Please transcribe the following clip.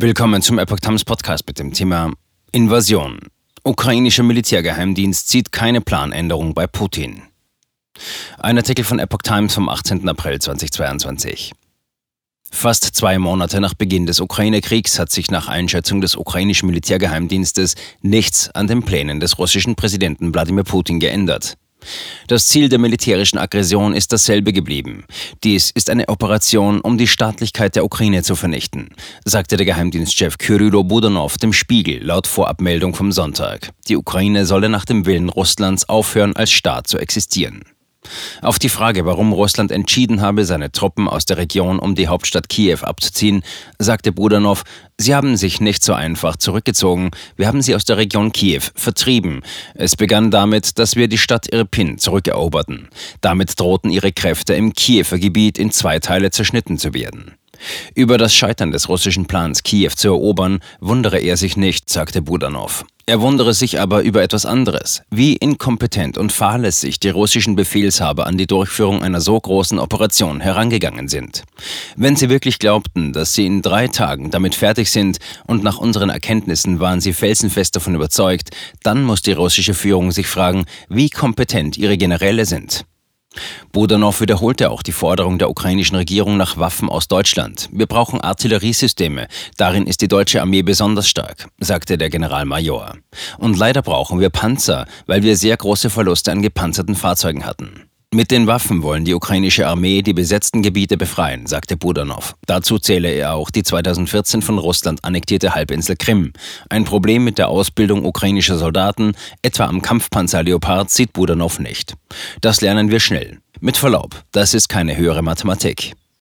Willkommen zum Epoch Times Podcast mit dem Thema Invasion. Ukrainischer Militärgeheimdienst sieht keine Planänderung bei Putin. Ein Artikel von Epoch Times vom 18. April 2022. Fast zwei Monate nach Beginn des Ukraine-Kriegs hat sich nach Einschätzung des ukrainischen Militärgeheimdienstes nichts an den Plänen des russischen Präsidenten Wladimir Putin geändert. Das Ziel der militärischen Aggression ist dasselbe geblieben. Dies ist eine Operation, um die Staatlichkeit der Ukraine zu vernichten, sagte der Geheimdienstchef Kyrylo Budanov dem Spiegel laut Vorabmeldung vom Sonntag. Die Ukraine solle nach dem Willen Russlands aufhören, als Staat zu existieren. Auf die Frage, warum Russland entschieden habe, seine Truppen aus der Region um die Hauptstadt Kiew abzuziehen, sagte Budanov, sie haben sich nicht so einfach zurückgezogen, wir haben sie aus der Region Kiew vertrieben. Es begann damit, dass wir die Stadt Irpin zurückeroberten. Damit drohten ihre Kräfte im Kiewer Gebiet in zwei Teile zerschnitten zu werden. Über das Scheitern des russischen Plans, Kiew zu erobern, wundere er sich nicht, sagte Budanov. Er wundere sich aber über etwas anderes, wie inkompetent und fahrlässig die russischen Befehlshaber an die Durchführung einer so großen Operation herangegangen sind. Wenn sie wirklich glaubten, dass sie in drei Tagen damit fertig sind, und nach unseren Erkenntnissen waren sie felsenfest davon überzeugt, dann muss die russische Führung sich fragen, wie kompetent ihre Generäle sind. Budanov wiederholte auch die Forderung der ukrainischen Regierung nach Waffen aus Deutschland. Wir brauchen Artilleriesysteme. Darin ist die deutsche Armee besonders stark, sagte der Generalmajor. Und leider brauchen wir Panzer, weil wir sehr große Verluste an gepanzerten Fahrzeugen hatten. Mit den Waffen wollen die ukrainische Armee die besetzten Gebiete befreien, sagte Budanov. Dazu zähle er auch die 2014 von Russland annektierte Halbinsel Krim. Ein Problem mit der Ausbildung ukrainischer Soldaten, etwa am Kampfpanzer Leopard, sieht Budanov nicht. Das lernen wir schnell. Mit Verlaub, das ist keine höhere Mathematik.